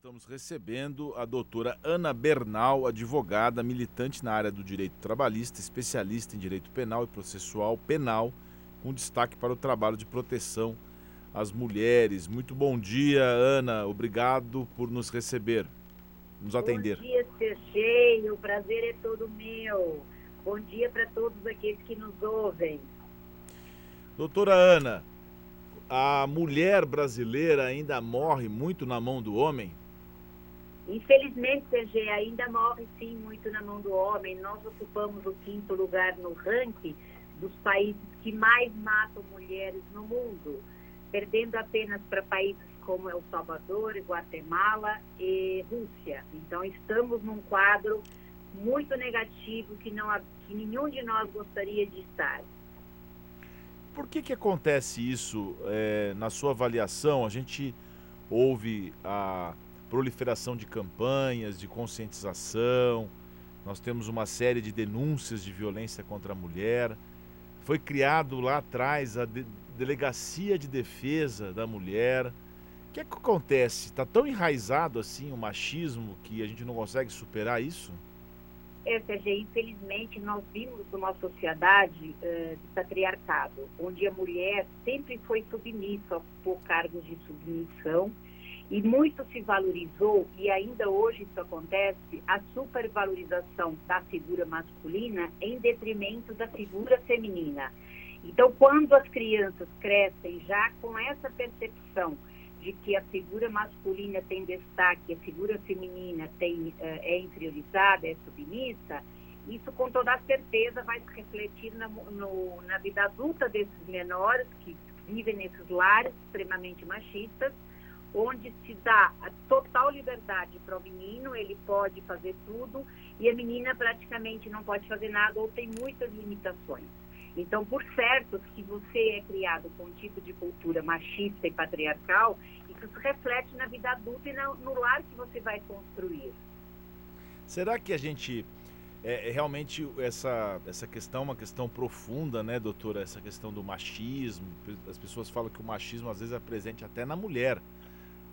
estamos recebendo a doutora Ana Bernal, advogada, militante na área do direito trabalhista, especialista em direito penal e processual penal, com destaque para o trabalho de proteção às mulheres. Muito bom dia, Ana. Obrigado por nos receber, nos atender. Bom dia, Sergei. O prazer é todo meu. Bom dia para todos aqueles que nos ouvem. Doutora Ana, a mulher brasileira ainda morre muito na mão do homem? Infelizmente, CG, ainda morre sim muito na mão do homem. Nós ocupamos o quinto lugar no ranking dos países que mais matam mulheres no mundo, perdendo apenas para países como El Salvador, Guatemala e Rússia. Então, estamos num quadro muito negativo que, não, que nenhum de nós gostaria de estar. Por que, que acontece isso é, na sua avaliação? A gente ouve a proliferação de campanhas, de conscientização, nós temos uma série de denúncias de violência contra a mulher. Foi criado lá atrás a de Delegacia de Defesa da Mulher. O que, é que acontece? Está tão enraizado assim o machismo que a gente não consegue superar isso? É, Sérgio, infelizmente nós vimos uma sociedade uh, de patriarcado, onde a mulher sempre foi submissa por cargos de submissão e muito se valorizou, e ainda hoje isso acontece, a supervalorização da figura masculina em detrimento da figura feminina. Então, quando as crianças crescem já com essa percepção de que a figura masculina tem destaque, a figura feminina tem, eh, é inferiorizada, é submissa, isso com toda certeza vai se refletir na, no, na vida adulta desses menores que vivem nesses lares extremamente machistas, onde se dá a total liberdade para o menino, ele pode fazer tudo, e a menina praticamente não pode fazer nada ou tem muitas limitações. Então, por certo, se você é criado com um tipo de cultura machista e patriarcal, isso reflete na vida adulta e no lar que você vai construir. Será que a gente é, é, realmente essa, essa questão é uma questão profunda, né, doutora? Essa questão do machismo. As pessoas falam que o machismo às vezes é presente até na mulher.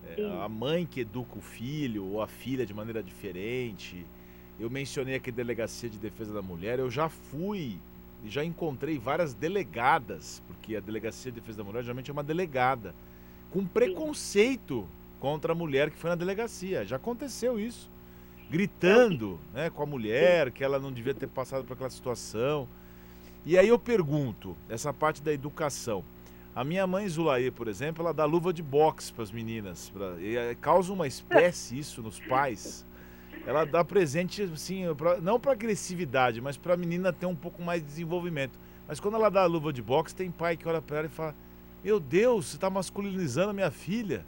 É, a mãe que educa o filho ou a filha de maneira diferente. Eu mencionei aqui a Delegacia de Defesa da Mulher. Eu já fui e já encontrei várias delegadas, porque a Delegacia de Defesa da Mulher geralmente é uma delegada, com preconceito contra a mulher que foi na delegacia. Já aconteceu isso. Gritando né, com a mulher, que ela não devia ter passado por aquela situação. E aí eu pergunto, essa parte da educação. A minha mãe Zulaê, por exemplo, ela dá luva de boxe para as meninas. Pra, e causa uma espécie isso nos pais ela dá presente, assim, pra, não para agressividade, mas para a menina ter um pouco mais de desenvolvimento. Mas quando ela dá a luva de boxe, tem pai que olha para ela e fala: Meu Deus, você está masculinizando a minha filha.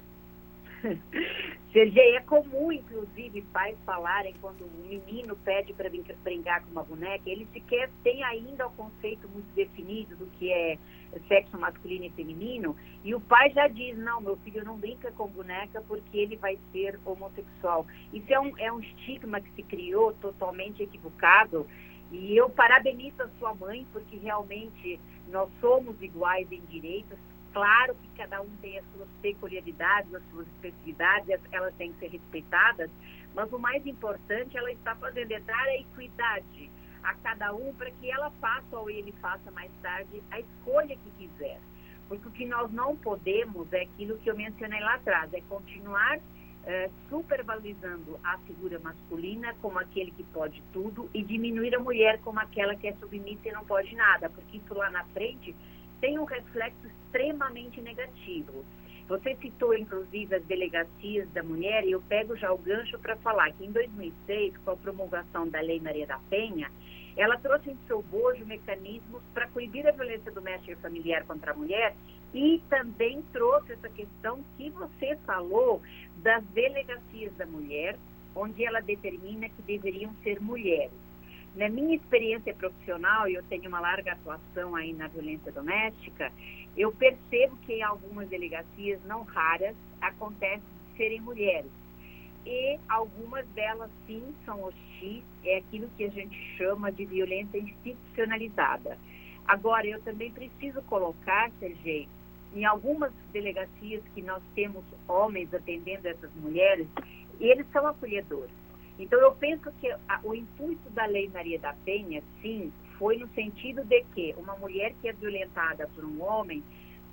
Sergei, é comum, inclusive, pais falarem quando um menino pede para brincar com uma boneca, ele sequer tem ainda o conceito muito definido do que é sexo masculino e feminino, e o pai já diz, não, meu filho não brinca com boneca porque ele vai ser homossexual. Isso é um, é um estigma que se criou totalmente equivocado, e eu parabenizo a sua mãe, porque realmente nós somos iguais em direitos, Claro que cada um tem as suas peculiaridades, as suas especificidades, elas têm que ser respeitadas, mas o mais importante, ela está fazendo é dar a equidade a cada um para que ela faça ou ele faça mais tarde a escolha que quiser. Porque o que nós não podemos é aquilo que eu mencionei lá atrás, é continuar é, supervalorizando a figura masculina como aquele que pode tudo e diminuir a mulher como aquela que é submissa e não pode nada, porque isso lá na frente tem um reflexo extremamente negativo. Você citou, inclusive, as delegacias da mulher, e eu pego já o gancho para falar que em 2006, com a promulgação da Lei Maria da Penha, ela trouxe em seu bojo mecanismos para coibir a violência doméstica e familiar contra a mulher e também trouxe essa questão que você falou das delegacias da mulher, onde ela determina que deveriam ser mulheres. Na minha experiência profissional, e eu tenho uma larga atuação aí na violência doméstica, eu percebo que em algumas delegacias, não raras, acontece de serem mulheres. E algumas delas, sim, são hostis, é aquilo que a gente chama de violência institucionalizada. Agora, eu também preciso colocar, Sergei, em algumas delegacias que nós temos homens atendendo essas mulheres, eles são acolhedores. Então, eu penso que a, o intuito da Lei Maria da Penha, sim, foi no sentido de que uma mulher que é violentada por um homem,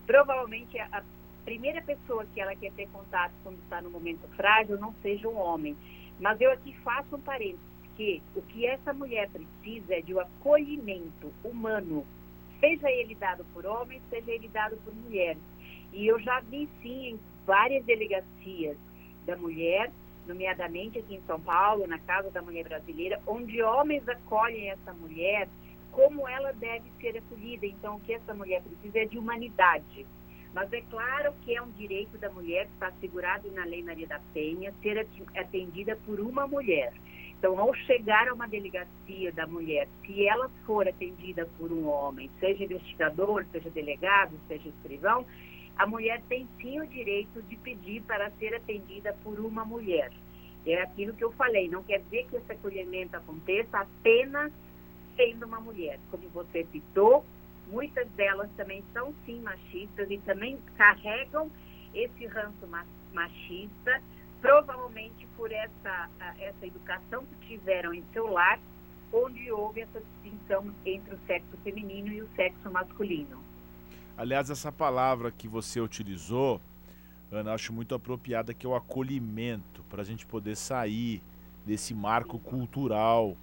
provavelmente a, a primeira pessoa que ela quer ter contato quando está no momento frágil não seja um homem. Mas eu aqui faço um parênteses, que o que essa mulher precisa é de um acolhimento humano, seja ele dado por homem, seja ele dado por mulher. E eu já vi, sim, em várias delegacias da mulher, nomeadamente aqui em São Paulo, na Casa da Mulher Brasileira, onde homens acolhem essa mulher como ela deve ser acolhida. Então, o que essa mulher precisa é de humanidade. Mas é claro que é um direito da mulher, que está assegurado na Lei Maria da Penha, ser atendida por uma mulher. Então, ao chegar a uma delegacia da mulher, se ela for atendida por um homem, seja investigador, seja delegado, seja escrivão, a mulher tem sim o direito de pedir para ser atendida por uma mulher. É aquilo que eu falei, não quer dizer que esse acolhimento aconteça apenas sendo uma mulher. Como você citou, muitas delas também são sim machistas e também carregam esse ranço machista, provavelmente por essa, essa educação que tiveram em seu lar, onde houve essa distinção entre o sexo feminino e o sexo masculino. Aliás, essa palavra que você utilizou, Ana, acho muito apropriada, que é o acolhimento, para a gente poder sair desse marco cultural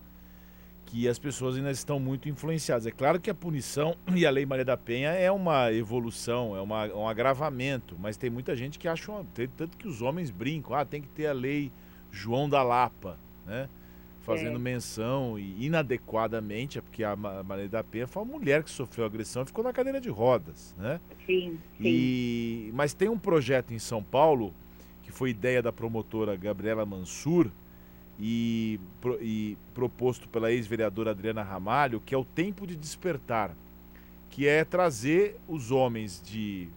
que as pessoas ainda estão muito influenciadas. É claro que a punição e a Lei Maria da Penha é uma evolução, é uma, um agravamento, mas tem muita gente que acha, tanto que os homens brincam, ah, tem que ter a Lei João da Lapa, né? Fazendo é. menção e inadequadamente, é porque a Maria da Penha foi uma mulher que sofreu agressão e ficou na cadeira de rodas, né? Sim, sim. E, mas tem um projeto em São Paulo, que foi ideia da promotora Gabriela Mansur e, e proposto pela ex-vereadora Adriana Ramalho, que é o Tempo de Despertar, que é trazer os homens de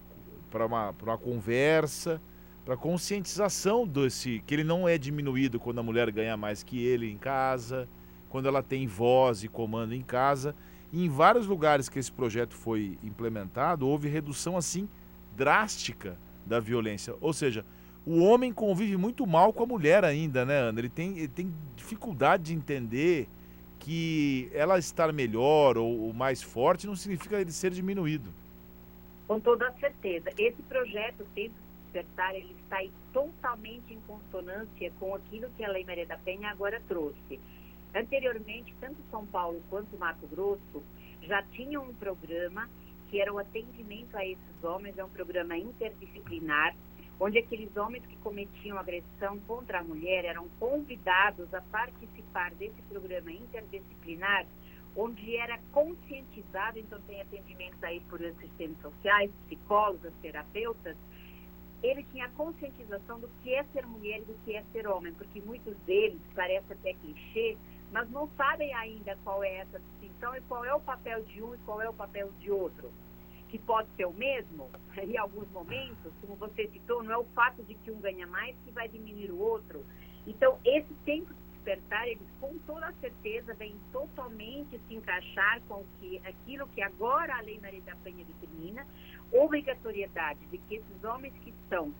para uma, uma conversa, para conscientização desse que ele não é diminuído quando a mulher ganha mais que ele em casa, quando ela tem voz e comando em casa. E em vários lugares que esse projeto foi implementado, houve redução assim drástica da violência. Ou seja, o homem convive muito mal com a mulher ainda, né, Ana? Ele tem, ele tem dificuldade de entender que ela estar melhor ou, ou mais forte não significa ele ser diminuído. Com toda certeza. Esse projeto, Tempo Ele está totalmente em consonância com aquilo que a Lei Maria da Penha agora trouxe. Anteriormente, tanto São Paulo quanto Mato Grosso já tinham um programa que era o atendimento a esses homens, é um programa interdisciplinar, onde aqueles homens que cometiam agressão contra a mulher eram convidados a participar desse programa interdisciplinar, onde era conscientizado, então tem atendimentos aí por assistentes sociais, psicólogos, terapeutas, ele tinha conscientização do que é ser mulher e do que é ser homem, porque muitos deles, parece até clichê, mas não sabem ainda qual é essa distinção e qual é o papel de um e qual é o papel de outro. Que pode ser o mesmo, em alguns momentos, como você citou, não é o fato de que um ganha mais que vai diminuir o outro. Então, esse tempo despertar, ele com toda certeza vem totalmente se encaixar com que, aquilo que agora a Lei Maria da Penha determina, obrigatoriedade de que esses homens que estão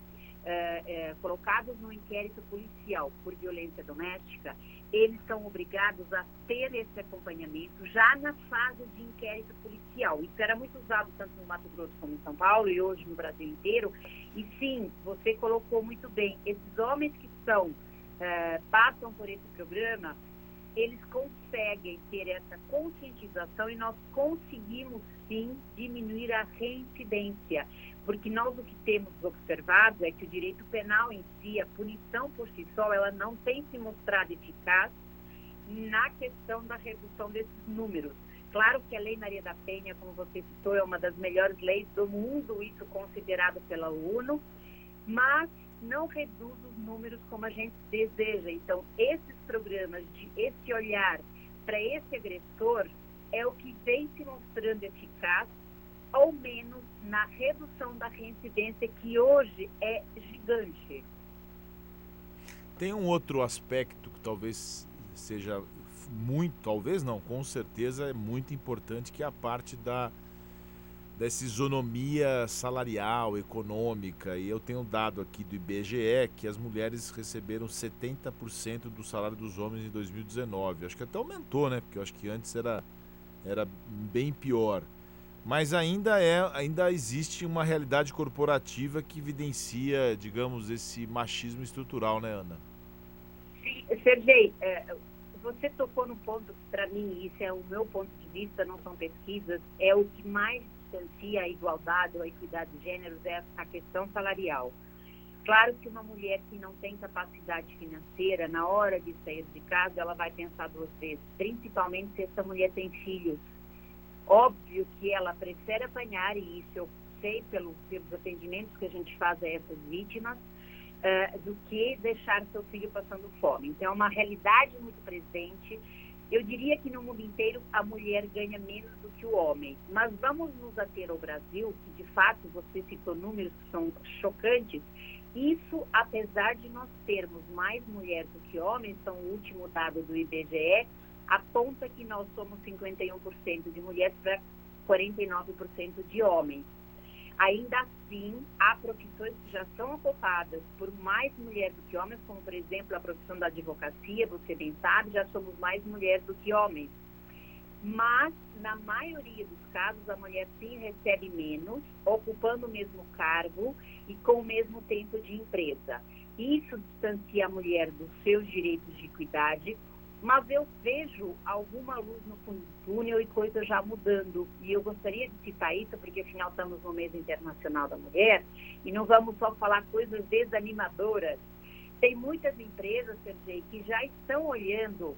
é, é, colocados no inquérito policial por violência doméstica, eles são obrigados a ter esse acompanhamento já na fase de inquérito policial. Isso era muito usado tanto no Mato Grosso como em São Paulo e hoje no Brasil inteiro. E sim, você colocou muito bem, esses homens que são, é, passam por esse programa, eles conseguem ter essa conscientização e nós conseguimos sim diminuir a reincidência, porque nós o que temos observado é que o direito penal em si, a punição por si só, ela não tem se mostrado eficaz na questão da redução desses números. Claro que a Lei Maria da Penha, como você citou, é uma das melhores leis do mundo, isso considerado pela ONU, mas não reduz os números como a gente deseja. Então, esses programas, de esse olhar para esse agressor, é o que vem se mostrando eficaz, ao menos na redução da reincidência, que hoje é gigante. Tem um outro aspecto que talvez seja muito, talvez não, com certeza é muito importante, que é a parte da dessa isonomia salarial, econômica, e eu tenho dado aqui do IBGE que as mulheres receberam 70% do salário dos homens em 2019. Acho que até aumentou, né? Porque eu acho que antes era, era bem pior. Mas ainda é, ainda existe uma realidade corporativa que evidencia, digamos, esse machismo estrutural, né, Ana? Sim, Sergei, é, você tocou no ponto para mim, isso é o meu ponto de vista, não são pesquisas, é o que mais distancia a igualdade ou a equidade de gêneros é a questão salarial. Claro que uma mulher que não tem capacidade financeira, na hora de sair de casa, ela vai pensar duas vezes, principalmente se essa mulher tem filhos. Óbvio que ela prefere apanhar, e isso eu sei pelo, pelos atendimentos que a gente faz a essas vítimas, uh, do que deixar seu filho passando fome. Então, é uma realidade muito presente eu diria que no mundo inteiro a mulher ganha menos do que o homem. Mas vamos nos ater ao Brasil, que de fato você citou números que são chocantes. Isso, apesar de nós termos mais mulheres do que homens, são o último dado do IBGE, aponta que nós somos 51% de mulheres para 49% de homens. Ainda assim, há profissões que já são ocupadas por mais mulheres do que homens, como, por exemplo, a profissão da advocacia, você bem sabe, já somos mais mulheres do que homens. Mas, na maioria dos casos, a mulher sim recebe menos, ocupando o mesmo cargo e com o mesmo tempo de empresa. Isso distancia a mulher dos seus direitos de equidade, mas eu vejo alguma luz no fundo do túnel e coisas já mudando. E eu gostaria de citar isso, porque afinal estamos no mês internacional da mulher e não vamos só falar coisas desanimadoras. Tem muitas empresas, Sergei, que já estão olhando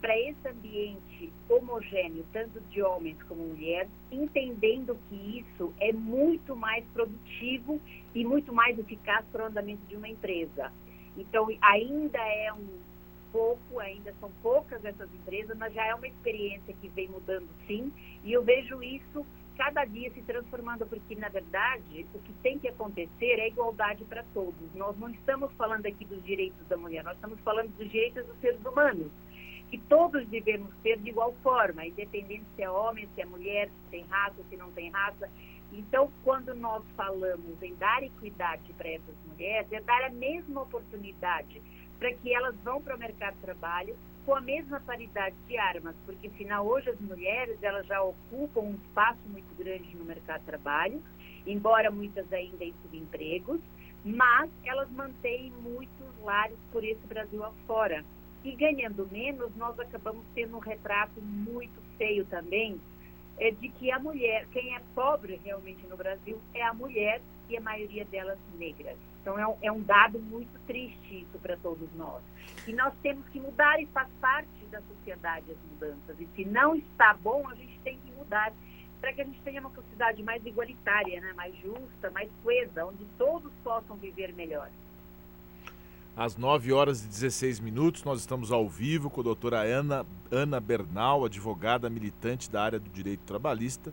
para esse ambiente homogêneo, tanto de homens como mulheres, entendendo que isso é muito mais produtivo e muito mais eficaz para o andamento de uma empresa. Então, ainda é um pouco, ainda são poucas essas empresas, mas já é uma experiência que vem mudando sim, e eu vejo isso cada dia se transformando, porque na verdade o que tem que acontecer é igualdade para todos. Nós não estamos falando aqui dos direitos da mulher, nós estamos falando dos direitos dos seres humanos, que todos devemos ter de igual forma, independente se é homem, se é mulher, se tem raça, se não tem raça. Então, quando nós falamos em dar equidade para essas mulheres, é dar a mesma oportunidade para que elas vão para o mercado de trabalho com a mesma paridade de armas, porque afinal hoje as mulheres elas já ocupam um espaço muito grande no mercado de trabalho, embora muitas ainda em subempregos, mas elas mantêm muitos lares por esse Brasil afora. E ganhando menos, nós acabamos tendo um retrato muito feio também é de que a mulher, quem é pobre realmente no Brasil é a mulher e a maioria delas negras. Então é um, é um dado muito triste isso para todos nós. E nós temos que mudar e faz parte da sociedade as mudanças. E se não está bom, a gente tem que mudar para que a gente tenha uma sociedade mais igualitária, né? mais justa, mais coesa, onde todos possam viver melhor. Às 9 horas e 16 minutos, nós estamos ao vivo com a doutora Ana, Ana Bernal, advogada militante da área do direito trabalhista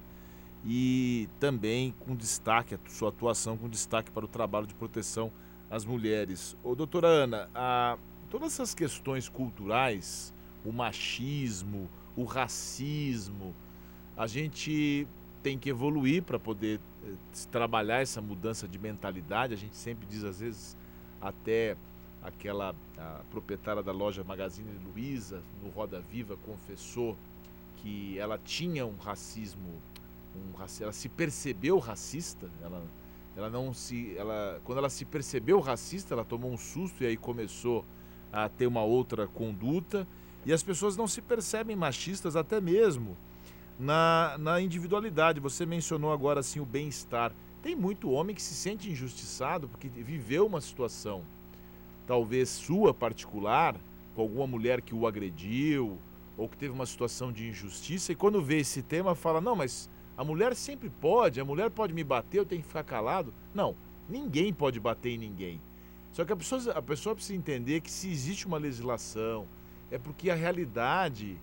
e também com destaque, a sua atuação com destaque para o trabalho de proteção às mulheres. Ô, doutora Ana, a, todas essas questões culturais, o machismo, o racismo, a gente tem que evoluir para poder eh, trabalhar essa mudança de mentalidade. A gente sempre diz, às vezes, até aquela proprietária da loja Magazine Luiza, no Roda Viva, confessou que ela tinha um racismo um ela se percebeu racista, ela, ela não se, ela, quando ela se percebeu racista, ela tomou um susto e aí começou a ter uma outra conduta. E as pessoas não se percebem machistas até mesmo na, na individualidade. Você mencionou agora assim o bem-estar. Tem muito homem que se sente injustiçado porque viveu uma situação, talvez sua particular, com alguma mulher que o agrediu ou que teve uma situação de injustiça e quando vê esse tema fala: "Não, mas a mulher sempre pode, a mulher pode me bater, eu tenho que ficar calado. Não, ninguém pode bater em ninguém. Só que a pessoa, a pessoa precisa entender que se existe uma legislação, é porque a realidade,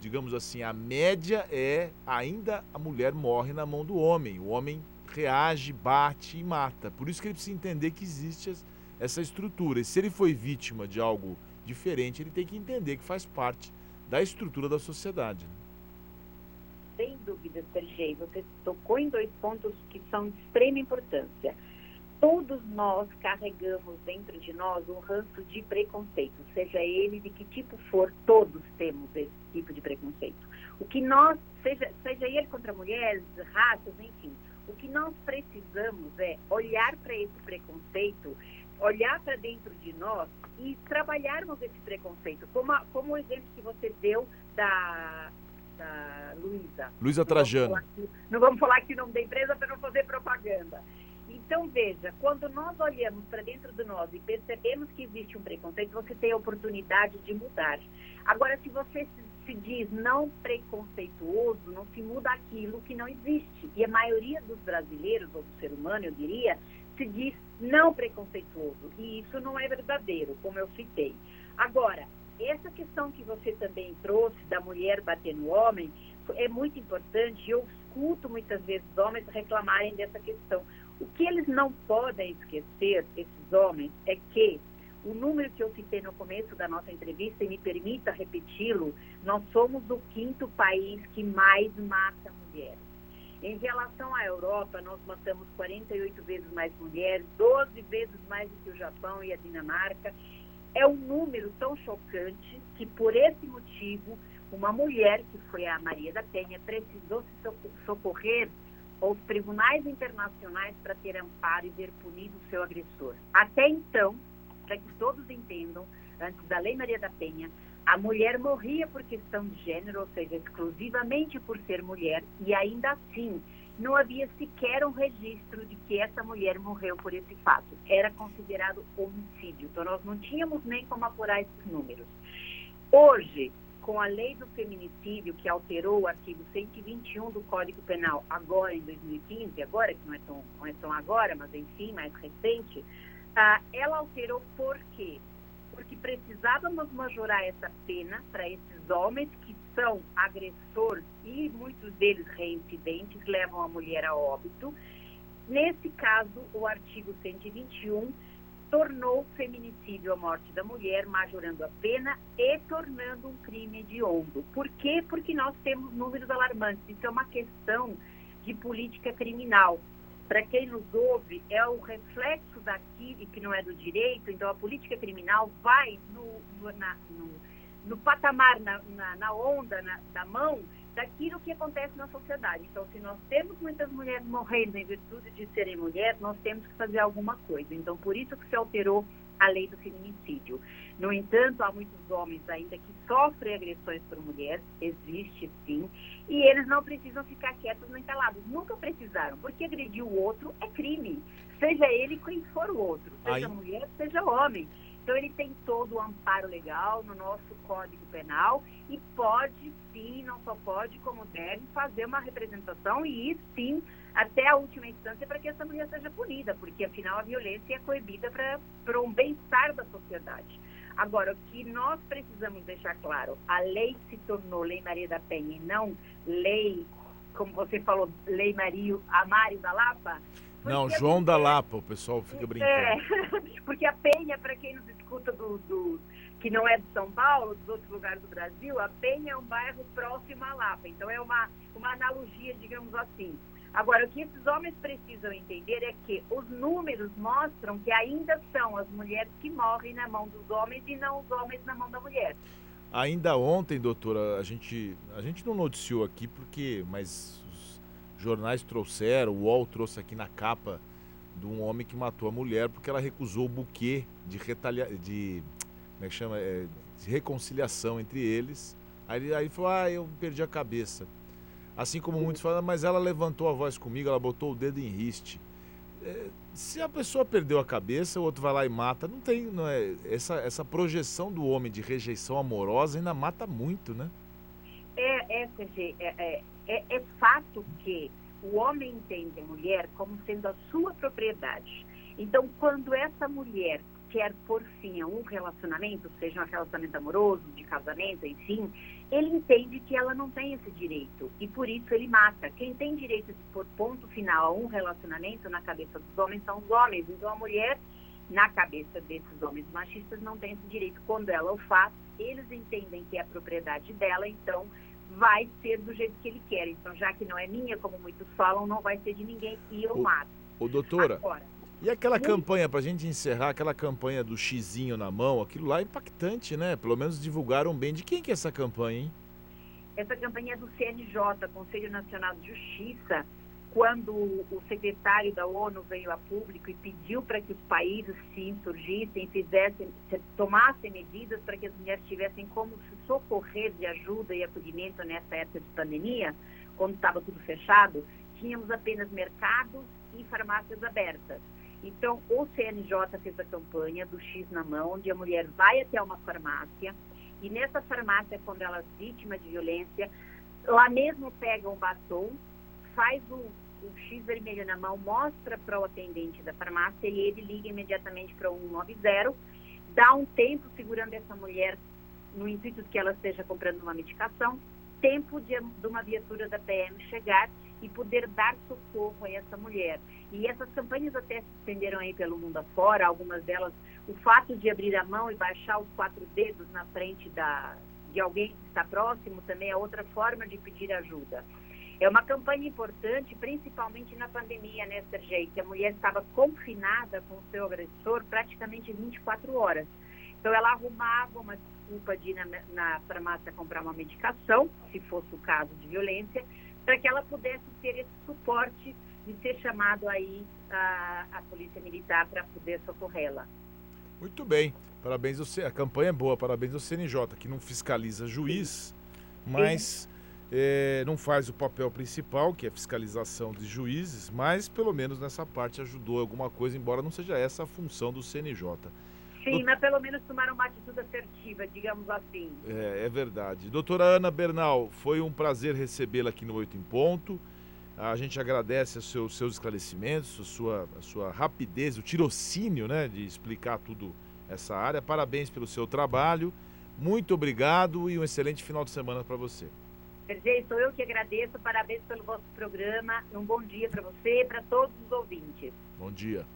digamos assim, a média é ainda a mulher morre na mão do homem. O homem reage, bate e mata. Por isso que ele precisa entender que existe essa estrutura. E se ele foi vítima de algo diferente, ele tem que entender que faz parte da estrutura da sociedade. Né? Sem dúvida, Sergei, você tocou em dois pontos que são de extrema importância. Todos nós carregamos dentro de nós um ranço de preconceito, seja ele de que tipo for, todos temos esse tipo de preconceito. O que nós, seja, seja ele contra mulheres, raças, enfim, o que nós precisamos é olhar para esse preconceito, olhar para dentro de nós e trabalharmos esse preconceito, como, a, como o exemplo que você deu da, da Luísa. Luísa Trajano. Não vamos falar aqui o nome da empresa para não fazer propaganda. Então, veja, quando nós olhamos para dentro de nós e percebemos que existe um preconceito, você tem a oportunidade de mudar. Agora, se você se diz não preconceituoso, não se muda aquilo que não existe. E a maioria dos brasileiros, ou do ser humano, eu diria, se diz não preconceituoso. E isso não é verdadeiro, como eu citei. Agora, essa questão que você também trouxe da mulher bater no homem é muito importante. Eu escuto muitas vezes homens reclamarem dessa questão. O que eles não podem esquecer, esses homens, é que o número que eu citei no começo da nossa entrevista, e me permita repeti-lo, nós somos o quinto país que mais mata mulheres. Em relação à Europa, nós matamos 48 vezes mais mulheres, 12 vezes mais do que o Japão e a Dinamarca. É um número tão chocante que, por esse motivo, uma mulher, que foi a Maria da Penha, precisou se socorrer aos tribunais internacionais para ter amparo e ver punido o seu agressor. Até então, para que todos entendam, antes da Lei Maria da Penha, a mulher morria por questão de gênero, ou seja, exclusivamente por ser mulher, e ainda assim não havia sequer um registro de que essa mulher morreu por esse fato. Era considerado homicídio. Então, nós não tínhamos nem como apurar esses números. Hoje, com a lei do feminicídio, que alterou o artigo 121 do Código Penal, agora em 2015, agora que não é tão, não é tão agora, mas enfim, mais recente, ah, ela alterou por quê? Porque precisávamos majorar essa pena para esses homens que são agressores e muitos deles reincidentes, levam a mulher a óbito. Nesse caso, o artigo 121 tornou feminicídio a morte da mulher, majorando a pena e tornando um crime hediondo. Por quê? Porque nós temos números alarmantes. Isso é uma questão de política criminal para quem nos ouve, é o reflexo daquilo que não é do direito, então a política criminal vai no, no, na, no, no patamar, na, na, na onda, na, da mão, daquilo que acontece na sociedade. Então, se nós temos muitas mulheres morrendo em virtude de serem mulheres, nós temos que fazer alguma coisa. Então, por isso que se alterou a lei do feminicídio. No entanto, há muitos homens ainda que sofrem agressões por mulheres, existe sim, e eles não precisam ficar quietos nem calados. Nunca precisaram, porque agredir o outro é crime, seja ele quem for o outro, seja Aí... mulher, seja homem. Então, ele tem todo o amparo legal no nosso Código Penal e pode sim, não só pode, como deve, fazer uma representação e ir sim até a última instância para que essa mulher seja punida, porque afinal a violência é coibida para um bem-estar da sociedade. Agora, o que nós precisamos deixar claro, a lei se tornou Lei Maria da Penha e não lei, como você falou, Lei Maria Amário da Lapa, não, João da Lapa, o pessoal fica brincando. É, porque a Penha, para quem nos escuta do, do, que não é de São Paulo, dos outros lugares do Brasil, a Penha é um bairro próximo à Lapa. Então é uma, uma analogia, digamos assim. Agora, o que esses homens precisam entender é que os números mostram que ainda são as mulheres que morrem na mão dos homens e não os homens na mão da mulher. Ainda ontem, doutora, a gente, a gente não noticiou aqui porque, mas jornais trouxeram, o UOL trouxe aqui na capa de um homem que matou a mulher porque ela recusou o buquê de retalia... de como é que chama? É, de reconciliação entre eles. Aí, aí falou, ah, eu perdi a cabeça. Assim como muitos falam, mas ela levantou a voz comigo, ela botou o dedo em riste. É, se a pessoa perdeu a cabeça, o outro vai lá e mata, não tem, não é? Essa, essa projeção do homem de rejeição amorosa ainda mata muito, né? É, é, é, é, é, é fato que o homem entende a mulher como sendo a sua propriedade. Então, quando essa mulher quer por fim a um relacionamento, seja um relacionamento amoroso, de casamento, enfim, ele entende que ela não tem esse direito e por isso ele mata. Quem tem direito de pôr ponto final a um relacionamento na cabeça dos homens são os homens. Então a mulher, na cabeça desses homens machistas, não tem esse direito. Quando ela o faz, eles entendem que é a propriedade dela, então vai ser do jeito que ele quer. Então, já que não é minha, como muitos falam, não vai ser de ninguém e eu o, mato. Ô, doutora, Agora, e aquela muito... campanha, para a gente encerrar, aquela campanha do xizinho na mão, aquilo lá é impactante, né? Pelo menos divulgaram bem. De quem que é essa campanha, hein? Essa campanha é do CNJ, Conselho Nacional de Justiça, quando o secretário da ONU veio a público e pediu para que os países se insurgissem, fizessem, tomassem medidas para que as mulheres tivessem como se socorrer de ajuda e acolhimento nessa época de pandemia, quando estava tudo fechado, tínhamos apenas mercados e farmácias abertas. Então, o CNJ fez a campanha do X na mão, onde a mulher vai até uma farmácia e nessa farmácia, quando ela é vítima de violência, lá mesmo pega um batom, faz o o X vermelho na mão, mostra para o atendente da farmácia e ele liga imediatamente para o 190, dá um tempo segurando essa mulher no intuito de que ela esteja comprando uma medicação, tempo de, de uma viatura da PM chegar e poder dar socorro a essa mulher. E essas campanhas até se estenderam aí pelo mundo afora, algumas delas, o fato de abrir a mão e baixar os quatro dedos na frente da, de alguém que está próximo também é outra forma de pedir ajuda. É uma campanha importante, principalmente na pandemia, né, Sergei? Que a mulher estava confinada com o seu agressor praticamente 24 horas. Então, ela arrumava uma desculpa de ir na, na farmácia comprar uma medicação, se fosse o caso de violência, para que ela pudesse ter esse suporte de ser chamado aí a, a polícia militar para poder socorrê-la. Muito bem, parabéns ao, a campanha é boa, parabéns ao CNJ, que não fiscaliza juiz, mas Sim é, não faz o papel principal, que é fiscalização de juízes, mas pelo menos nessa parte ajudou alguma coisa, embora não seja essa a função do CNJ. Sim, mas pelo menos tomaram uma atitude assertiva, digamos assim. É, é verdade. Doutora Ana Bernal, foi um prazer recebê-la aqui no Oito em Ponto. A gente agradece os seus, seus esclarecimentos, a sua, a sua rapidez, o tirocínio né, de explicar tudo essa área. Parabéns pelo seu trabalho. Muito obrigado e um excelente final de semana para você. Sergei, sou eu que agradeço. Parabéns pelo vosso programa. Um bom dia para você e para todos os ouvintes. Bom dia.